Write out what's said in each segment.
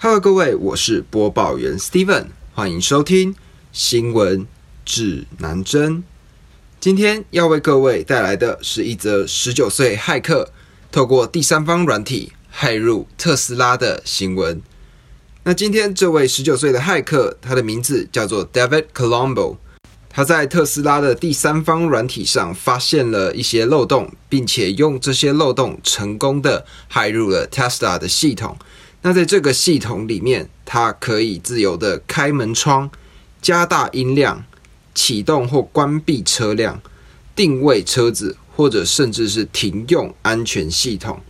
Hello，各位，我是播报员 Steven，欢迎收听新闻指南针。今天要为各位带来的是一则十九岁骇客透过第三方软体骇入特斯拉的新闻。那今天这位十九岁的骇客，他的名字叫做 David Colombo，他在特斯拉的第三方软体上发现了一些漏洞，并且用这些漏洞成功的骇入了 Tesla 的系统。那在这个系统里面，它可以自由的开门窗、加大音量、启动或关闭车辆、定位车子，或者甚至是停用安全系统。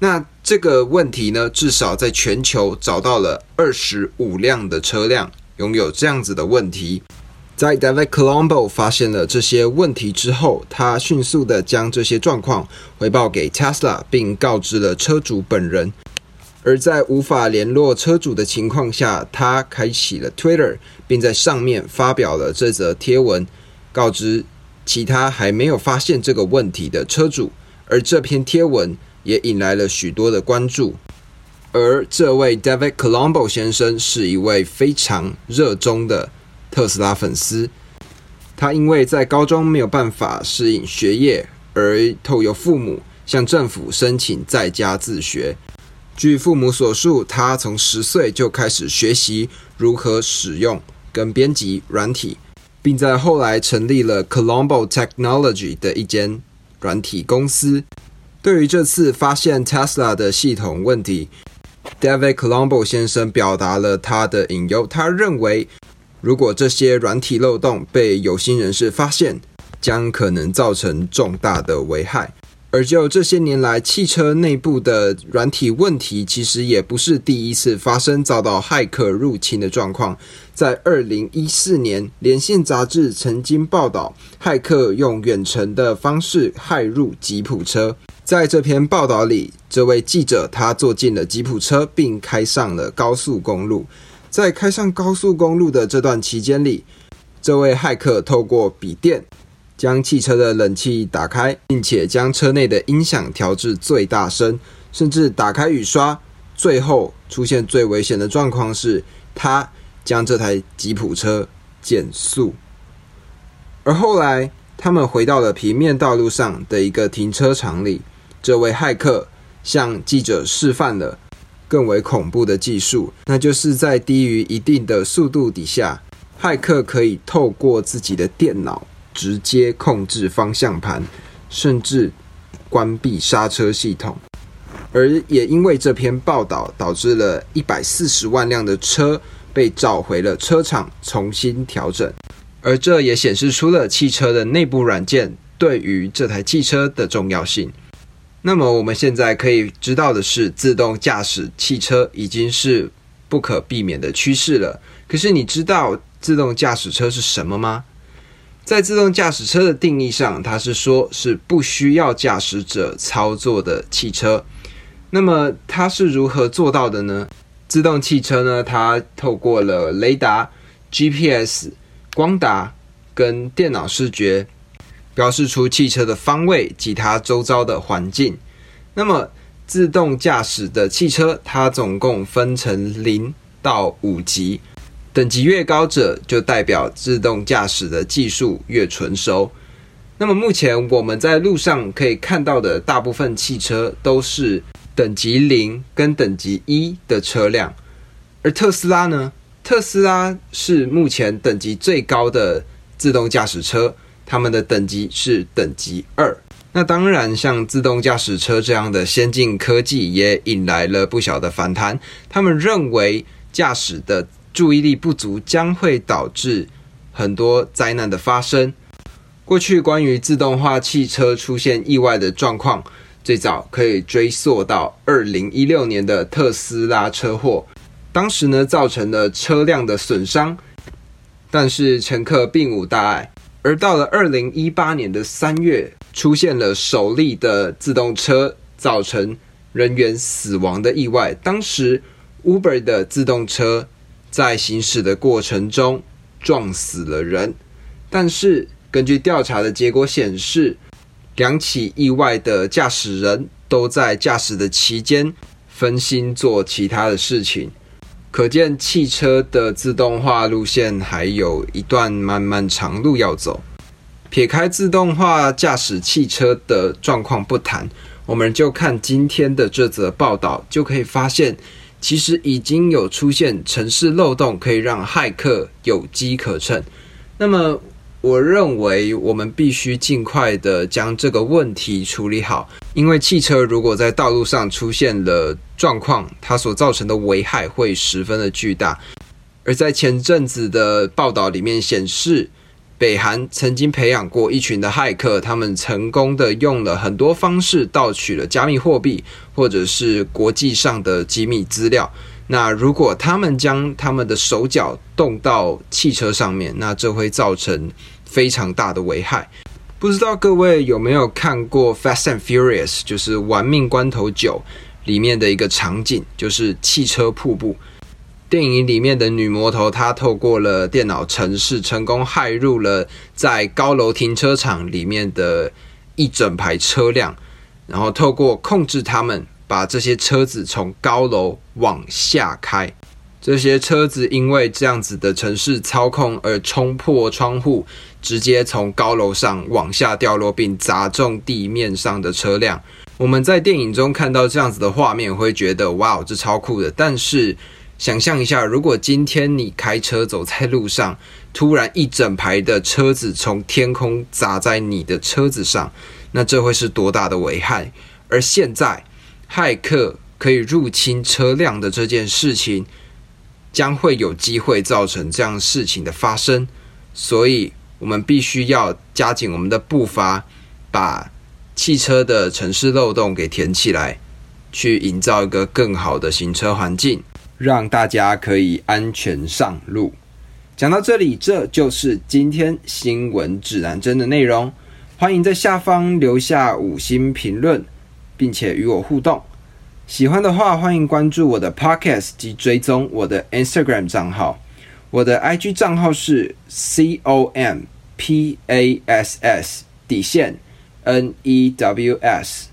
那这个问题呢，至少在全球找到了二十五辆的车辆拥有这样子的问题。在 David Colombo 发现了这些问题之后，他迅速的将这些状况回报给 Tesla，并告知了车主本人。而在无法联络车主的情况下，他开启了 Twitter，并在上面发表了这则贴文，告知其他还没有发现这个问题的车主。而这篇贴文也引来了许多的关注。而这位 David Colombo 先生是一位非常热衷的特斯拉粉丝。他因为在高中没有办法适应学业，而透由父母向政府申请在家自学。据父母所述，他从十岁就开始学习如何使用跟编辑软体，并在后来成立了 Colombo Technology 的一间软体公司。对于这次发现 Tesla 的系统问题，David Colombo 先生表达了他的隐忧。他认为，如果这些软体漏洞被有心人士发现，将可能造成重大的危害。而就这些年来，汽车内部的软体问题，其实也不是第一次发生遭到骇客入侵的状况。在二零一四年，《连线》杂志曾经报道，骇客用远程的方式骇入吉普车。在这篇报道里，这位记者他坐进了吉普车，并开上了高速公路。在开上高速公路的这段期间里，这位骇客透过笔电。将汽车的冷气打开，并且将车内的音响调至最大声，甚至打开雨刷。最后出现最危险的状况是，他将这台吉普车减速。而后来，他们回到了平面道路上的一个停车场里。这位骇客向记者示范了更为恐怖的技术，那就是在低于一定的速度底下，骇客可以透过自己的电脑。直接控制方向盘，甚至关闭刹车系统，而也因为这篇报道，导致了一百四十万辆的车被召回了车厂重新调整，而这也显示出了汽车的内部软件对于这台汽车的重要性。那么我们现在可以知道的是，自动驾驶汽车已经是不可避免的趋势了。可是你知道自动驾驶车是什么吗？在自动驾驶车的定义上，它是说是不需要驾驶者操作的汽车。那么它是如何做到的呢？自动汽车呢？它透过了雷达、GPS、光达跟电脑视觉，标示出汽车的方位及它周遭的环境。那么自动驾驶的汽车，它总共分成零到五级。等级越高者，就代表自动驾驶的技术越纯熟。那么目前我们在路上可以看到的大部分汽车都是等级零跟等级一的车辆，而特斯拉呢？特斯拉是目前等级最高的自动驾驶车，他们的等级是等级二。那当然，像自动驾驶车这样的先进科技也引来了不小的反弹。他们认为驾驶的注意力不足将会导致很多灾难的发生。过去关于自动化汽车出现意外的状况，最早可以追溯到二零一六年的特斯拉车祸。当时呢，造成了车辆的损伤，但是乘客并无大碍。而到了二零一八年的三月，出现了首例的自动车造成人员死亡的意外。当时 Uber 的自动车。在行驶的过程中撞死了人，但是根据调查的结果显示，两起意外的驾驶人都在驾驶的期间分心做其他的事情，可见汽车的自动化路线还有一段漫漫长路要走。撇开自动化驾驶汽车的状况不谈，我们就看今天的这则报道，就可以发现，其实已经有出现城市漏洞，可以让骇客有机可乘。那么，我认为我们必须尽快的将这个问题处理好，因为汽车如果在道路上出现了状况，它所造成的危害会十分的巨大。而在前阵子的报道里面显示。北韩曾经培养过一群的骇客，他们成功的用了很多方式盗取了加密货币，或者是国际上的机密资料。那如果他们将他们的手脚动到汽车上面，那这会造成非常大的危害。不知道各位有没有看过《Fast and Furious》，就是《玩命关头九》里面的一个场景，就是汽车瀑布。电影里面的女魔头，她透过了电脑程式，成功害入了在高楼停车场里面的一整排车辆，然后透过控制他们，把这些车子从高楼往下开。这些车子因为这样子的城市操控而冲破窗户，直接从高楼上往下掉落，并砸中地面上的车辆。我们在电影中看到这样子的画面，会觉得哇，这超酷的。但是想象一下，如果今天你开车走在路上，突然一整排的车子从天空砸在你的车子上，那这会是多大的危害？而现在，骇客可以入侵车辆的这件事情，将会有机会造成这样事情的发生，所以我们必须要加紧我们的步伐，把汽车的城市漏洞给填起来，去营造一个更好的行车环境。让大家可以安全上路。讲到这里，这就是今天新闻指南针的内容。欢迎在下方留下五星评论，并且与我互动。喜欢的话，欢迎关注我的 Podcast 及追踪我的 Instagram 账号。我的 IG 账号是 C O M P A S S 底线 N E W S。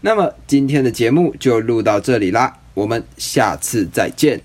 那么今天的节目就录到这里啦。我们下次再见。